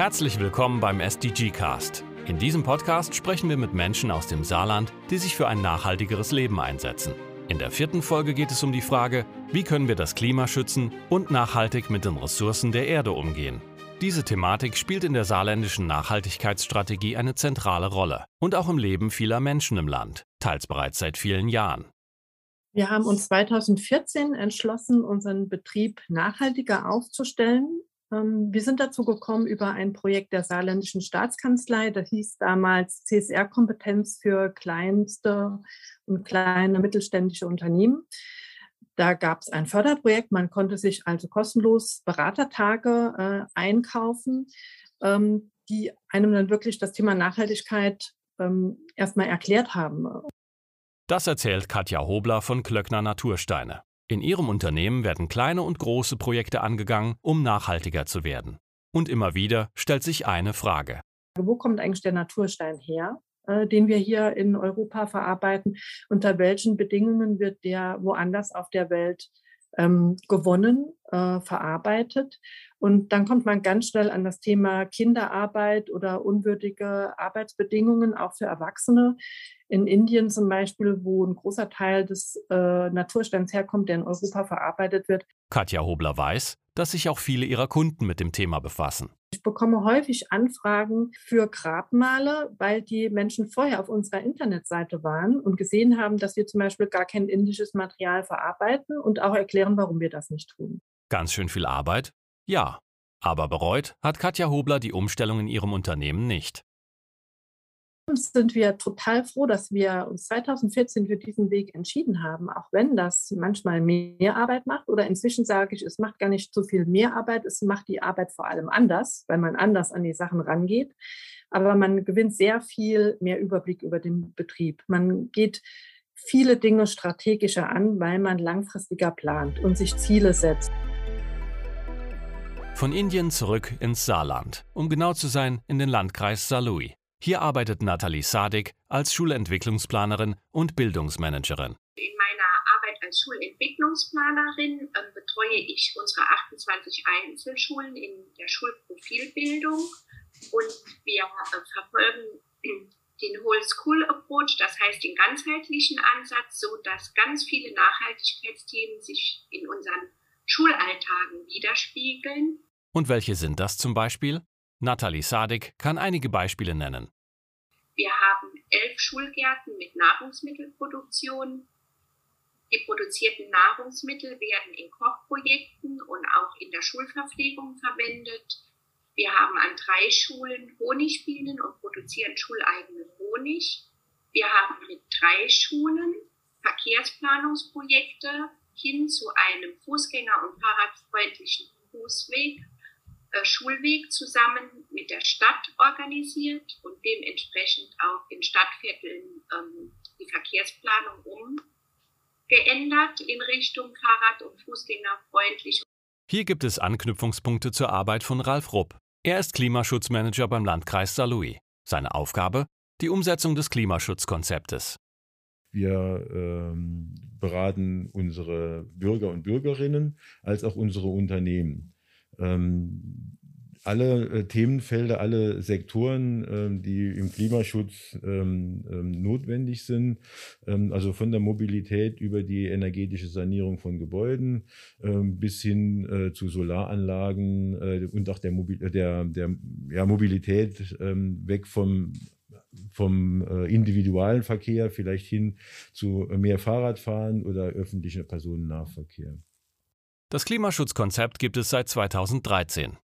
Herzlich willkommen beim SDG Cast. In diesem Podcast sprechen wir mit Menschen aus dem Saarland, die sich für ein nachhaltigeres Leben einsetzen. In der vierten Folge geht es um die Frage, wie können wir das Klima schützen und nachhaltig mit den Ressourcen der Erde umgehen. Diese Thematik spielt in der saarländischen Nachhaltigkeitsstrategie eine zentrale Rolle und auch im Leben vieler Menschen im Land, teils bereits seit vielen Jahren. Wir haben uns 2014 entschlossen, unseren Betrieb nachhaltiger aufzustellen. Ähm, wir sind dazu gekommen über ein Projekt der Saarländischen Staatskanzlei. Das hieß damals CSR-Kompetenz für kleinste und kleine mittelständische Unternehmen. Da gab es ein Förderprojekt. Man konnte sich also kostenlos Beratertage äh, einkaufen, ähm, die einem dann wirklich das Thema Nachhaltigkeit ähm, erstmal erklärt haben. Das erzählt Katja Hobler von Klöckner Natursteine. In ihrem Unternehmen werden kleine und große Projekte angegangen, um nachhaltiger zu werden. Und immer wieder stellt sich eine Frage. Wo kommt eigentlich der Naturstein her, äh, den wir hier in Europa verarbeiten? Unter welchen Bedingungen wird der woanders auf der Welt ähm, gewonnen, äh, verarbeitet? Und dann kommt man ganz schnell an das Thema Kinderarbeit oder unwürdige Arbeitsbedingungen auch für Erwachsene in Indien zum Beispiel, wo ein großer Teil des äh, Natursteins herkommt, der in Europa verarbeitet wird. Katja Hobler weiß, dass sich auch viele ihrer Kunden mit dem Thema befassen. Ich bekomme häufig Anfragen für Grabmale, weil die Menschen vorher auf unserer Internetseite waren und gesehen haben, dass wir zum Beispiel gar kein indisches Material verarbeiten und auch erklären, warum wir das nicht tun. Ganz schön viel Arbeit? Ja. Aber bereut hat Katja Hobler die Umstellung in ihrem Unternehmen nicht sind wir total froh, dass wir uns 2014 für diesen Weg entschieden haben, auch wenn das manchmal mehr Arbeit macht. Oder inzwischen sage ich, es macht gar nicht so viel mehr Arbeit, es macht die Arbeit vor allem anders, weil man anders an die Sachen rangeht. Aber man gewinnt sehr viel mehr Überblick über den Betrieb. Man geht viele Dinge strategischer an, weil man langfristiger plant und sich Ziele setzt. Von Indien zurück ins Saarland, um genau zu sein, in den Landkreis Saarlouis. Hier arbeitet Nathalie Sadik als Schulentwicklungsplanerin und Bildungsmanagerin. In meiner Arbeit als Schulentwicklungsplanerin äh, betreue ich unsere 28 Einzelschulen in der Schulprofilbildung und wir äh, verfolgen den Whole School Approach, das heißt den ganzheitlichen Ansatz, so dass ganz viele Nachhaltigkeitsthemen sich in unseren Schulalltagen widerspiegeln. Und welche sind das zum Beispiel? Nathalie Sadik kann einige Beispiele nennen. Wir haben elf Schulgärten mit Nahrungsmittelproduktion. Die produzierten Nahrungsmittel werden in Kochprojekten und auch in der Schulverpflegung verwendet. Wir haben an drei Schulen Honigbienen und produzieren schuleigenen Honig. Wir haben mit drei Schulen Verkehrsplanungsprojekte hin zu einem Fußgänger- und Fahrradfreundlichen Fußweg Schulweg zusammen mit der Stadt organisiert und dementsprechend auch in Stadtvierteln ähm, die Verkehrsplanung umgeändert in Richtung Fahrrad- und Fußgängerfreundlich. Hier gibt es Anknüpfungspunkte zur Arbeit von Ralf Rupp. Er ist Klimaschutzmanager beim Landkreis Saarlouis. Seine Aufgabe? Die Umsetzung des Klimaschutzkonzeptes. Wir ähm, beraten unsere Bürger und Bürgerinnen als auch unsere Unternehmen ähm, alle äh, Themenfelder, alle Sektoren, ähm, die im Klimaschutz ähm, ähm, notwendig sind, also von der Mobilität über die energetische Sanierung von Gebäuden bis hin äh, zu Solaranlagen äh, und auch der, Mobil der, der ja, Mobilität weg vom vom individualen Verkehr vielleicht hin zu mehr Fahrradfahren oder öffentlicher Personennahverkehr. Das Klimaschutzkonzept gibt es seit 2013.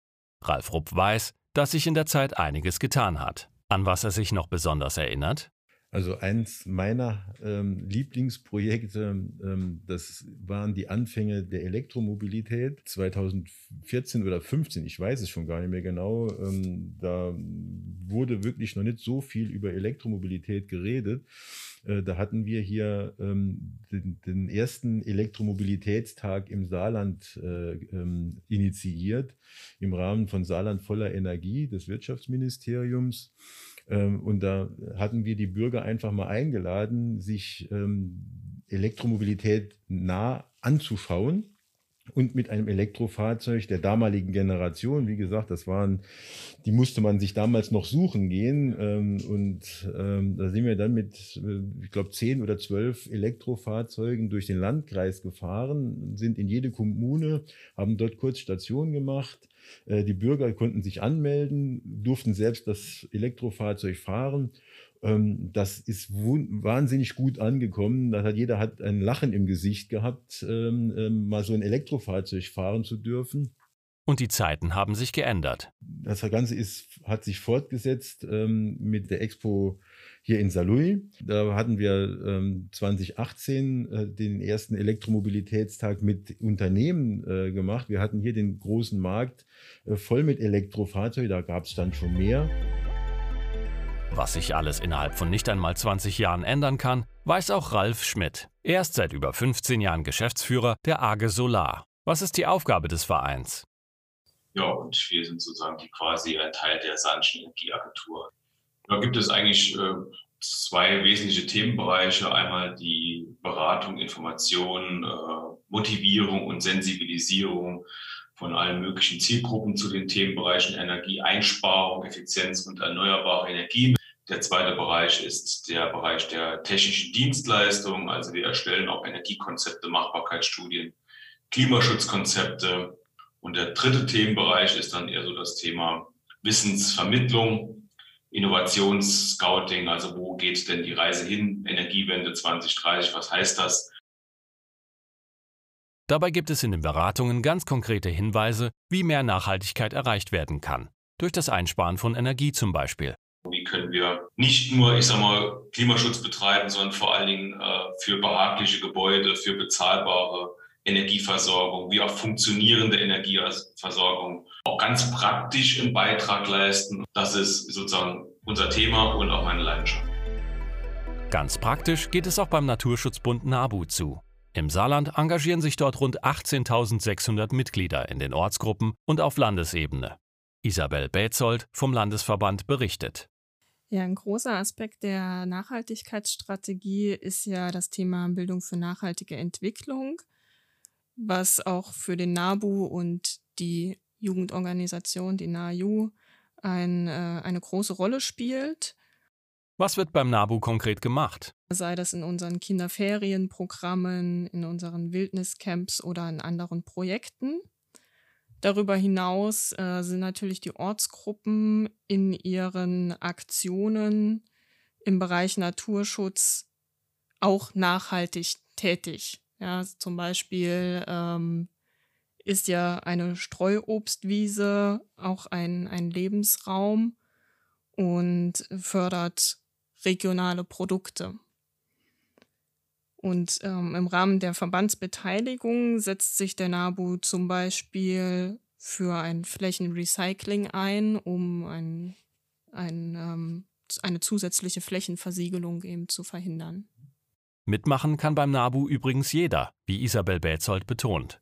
Ralf Rupp weiß, dass sich in der Zeit einiges getan hat. An was er sich noch besonders erinnert? Also eins meiner ähm, Lieblingsprojekte, ähm, das waren die Anfänge der Elektromobilität 2014 oder 15, ich weiß es schon gar nicht mehr genau. Ähm, da wurde wirklich noch nicht so viel über Elektromobilität geredet. Äh, da hatten wir hier ähm, den, den, ersten Elektromobilitätstag im Saarland äh, ähm, initiiert, im Rahmen von Saarland voller Energie des Wirtschaftsministeriums. Ähm, und da hatten wir die Bürger einfach mal eingeladen, sich ähm, Elektromobilität nah anzuschauen und mit einem Elektrofahrzeug der damaligen Generation. Wie gesagt, das waren, die musste man sich damals noch suchen gehen. Ähm, und ähm, da sind wir dann mit, äh, ich glaube, zehn oder zwölf Elektrofahrzeugen durch den Landkreis gefahren, sind in jede Kommune, haben dort kurz Station gemacht. Äh, die Bürger konnten sich anmelden, durften selbst das Elektrofahrzeug fahren das ist wahnsinnig gut angekommen. Da hat jeder hat ein Lachen im Gesicht gehabt, ähm, ähm, mal so ein Elektrofahrzeug fahren zu dürfen. Und die Zeiten haben sich geändert. Das Ganze ist, hat sich fortgesetzt ähm, mit der Expo hier in Saarlouis. Da hatten wir ähm, 2018 äh, den ersten Elektromobilitätstag mit Unternehmen äh, gemacht. Wir hatten hier den großen Markt äh, voll mit Elektrofahrzeugen. Da gab es dann schon mehr. Was sich alles innerhalb von nicht einmal 20 Jahren ändern kann, weiß auch Ralf Schmidt. Er ist seit über 15 Jahren Geschäftsführer der AGE Solar. Was ist die Aufgabe des Vereins? Ja, und wir sind sozusagen die quasi ein Teil der Saarischen Energieagentur. Da gibt es eigentlich äh, zwei wesentliche Themenbereiche. Einmal die Beratung, Information, äh, Motivierung und Sensibilisierung von allen möglichen Zielgruppen zu den Themenbereichen Energieeinsparung, Effizienz und erneuerbare Energien. Der zweite Bereich ist der Bereich der technischen Dienstleistungen. Also wir erstellen auch Energiekonzepte, Machbarkeitsstudien, Klimaschutzkonzepte. Und der dritte Themenbereich ist dann eher so das Thema Wissensvermittlung, Innovationsscouting. Also wo geht denn die Reise hin? Energiewende 2030, was heißt das? Dabei gibt es in den Beratungen ganz konkrete Hinweise, wie mehr Nachhaltigkeit erreicht werden kann. Durch das Einsparen von Energie zum Beispiel. Wie können wir nicht nur, ich sag mal, Klimaschutz betreiben, sondern vor allen Dingen äh, für behagliche Gebäude, für bezahlbare Energieversorgung, wie auch funktionierende Energieversorgung auch ganz praktisch einen Beitrag leisten. Das ist sozusagen unser Thema und auch meine Leidenschaft. Ganz praktisch geht es auch beim Naturschutzbund NABU zu. Im Saarland engagieren sich dort rund 18.600 Mitglieder in den Ortsgruppen und auf Landesebene. Isabel Betzold vom Landesverband berichtet. Ja, ein großer Aspekt der Nachhaltigkeitsstrategie ist ja das Thema Bildung für nachhaltige Entwicklung, was auch für den NABU und die Jugendorganisation, die NAJU, ein, äh, eine große Rolle spielt. Was wird beim NABU konkret gemacht? Sei das in unseren Kinderferienprogrammen, in unseren Wildniscamps oder in anderen Projekten. Darüber hinaus äh, sind natürlich die Ortsgruppen in ihren Aktionen im Bereich Naturschutz auch nachhaltig tätig. Ja, zum Beispiel ähm, ist ja eine Streuobstwiese auch ein, ein Lebensraum und fördert regionale Produkte. Und ähm, im Rahmen der Verbandsbeteiligung setzt sich der NABU zum Beispiel für ein Flächenrecycling ein, um ein, ein, ähm, eine zusätzliche Flächenversiegelung eben zu verhindern. Mitmachen kann beim NABU übrigens jeder, wie Isabel Betzold betont.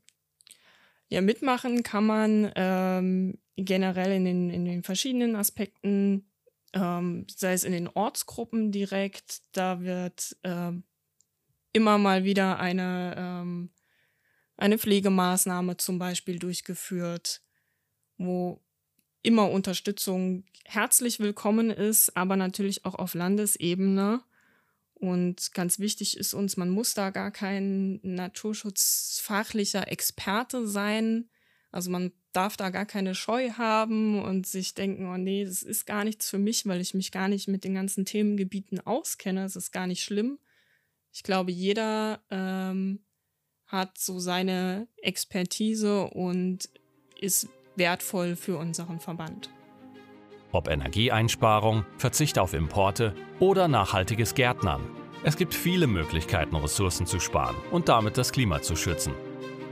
Ja, mitmachen kann man ähm, generell in den, in den verschiedenen Aspekten, ähm, sei es in den Ortsgruppen direkt, da wird ähm, immer mal wieder eine, ähm, eine Pflegemaßnahme zum Beispiel durchgeführt, wo immer Unterstützung herzlich willkommen ist, aber natürlich auch auf Landesebene. Und ganz wichtig ist uns, man muss da gar kein naturschutzfachlicher Experte sein. Also man darf da gar keine Scheu haben und sich denken, oh nee, das ist gar nichts für mich, weil ich mich gar nicht mit den ganzen Themengebieten auskenne. Das ist gar nicht schlimm. Ich glaube, jeder ähm, hat so seine Expertise und ist wertvoll für unseren Verband. Ob Energieeinsparung, Verzicht auf Importe oder nachhaltiges Gärtnern. Es gibt viele Möglichkeiten, Ressourcen zu sparen und damit das Klima zu schützen.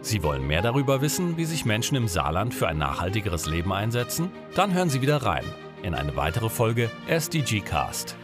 Sie wollen mehr darüber wissen, wie sich Menschen im Saarland für ein nachhaltigeres Leben einsetzen? Dann hören Sie wieder rein in eine weitere Folge SDG Cast.